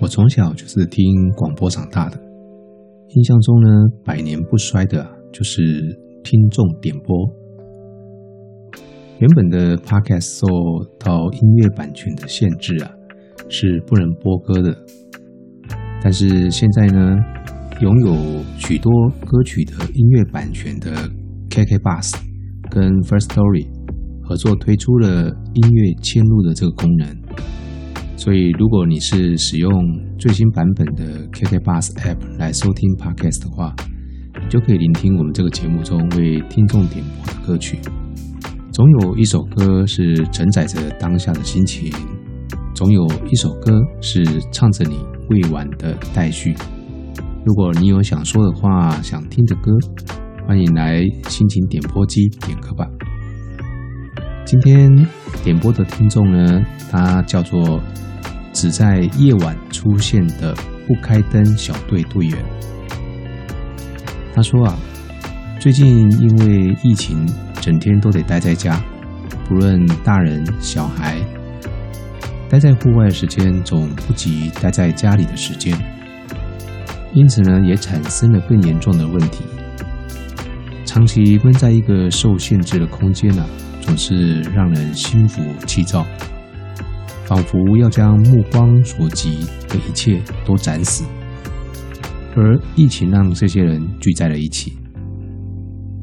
我从小就是听广播长大的，印象中呢，百年不衰的就是听众点播。原本的 Podcast 受到音乐版权的限制啊，是不能播歌的。但是现在呢，拥有许多歌曲的音乐版权的 KK Bus 跟 First Story 合作推出了音乐嵌入的这个功能。所以，如果你是使用最新版本的 KK Bus App 来收听 Podcast 的话，你就可以聆听我们这个节目中为听众点播的歌曲。总有一首歌是承载着当下的心情，总有一首歌是唱着你未完的待续。如果你有想说的话、想听的歌，欢迎来心情点播机点歌吧。今天点播的听众呢，他叫做。只在夜晚出现的不开灯小队队员，他说啊，最近因为疫情，整天都得待在家，不论大人小孩，待在户外的时间总不及待在家里的时间，因此呢，也产生了更严重的问题。长期闷在一个受限制的空间呢，总是让人心浮气躁。仿佛要将目光所及的一切都斩死，而疫情让这些人聚在了一起。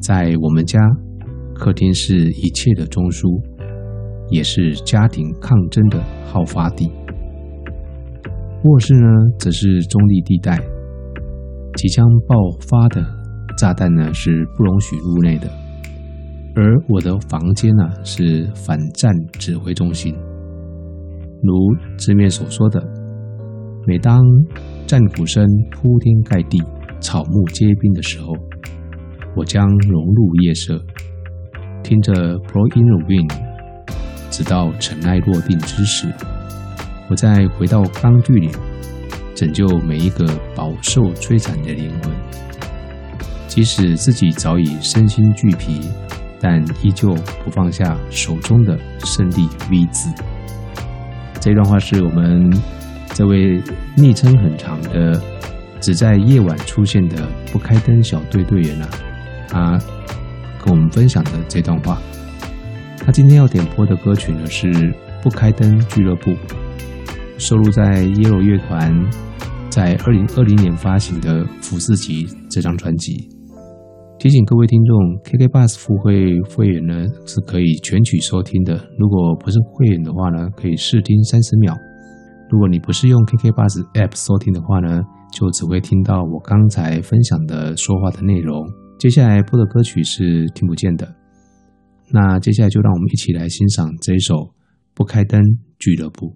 在我们家，客厅是一切的中枢，也是家庭抗争的好发地。卧室呢，则是中立地带，即将爆发的炸弹呢是不容许入内的。而我的房间呢，是反战指挥中心。如字面所说的，每当战鼓声铺天盖地、草木皆兵的时候，我将融入夜色，听着《Pro In the Wind》，直到尘埃落定之时，我再回到钢锯岭，拯救每一个饱受摧残的灵魂。即使自己早已身心俱疲，但依旧不放下手中的胜利 V 字。这段话是我们这位昵称很长的、只在夜晚出现的不开灯小队队员啊，他跟我们分享的这段话。他今天要点播的歌曲呢是《不开灯俱乐部》，收录在 Yello 乐团在二零二零年发行的《福斯集》这张专辑。提醒各位听众，KK Bus 付费会员呢是可以全曲收听的。如果不是会员的话呢，可以试听三十秒。如果你不是用 KK Bus App 收听的话呢，就只会听到我刚才分享的说话的内容。接下来播的歌曲是听不见的。那接下来就让我们一起来欣赏这一首《不开灯俱乐部》。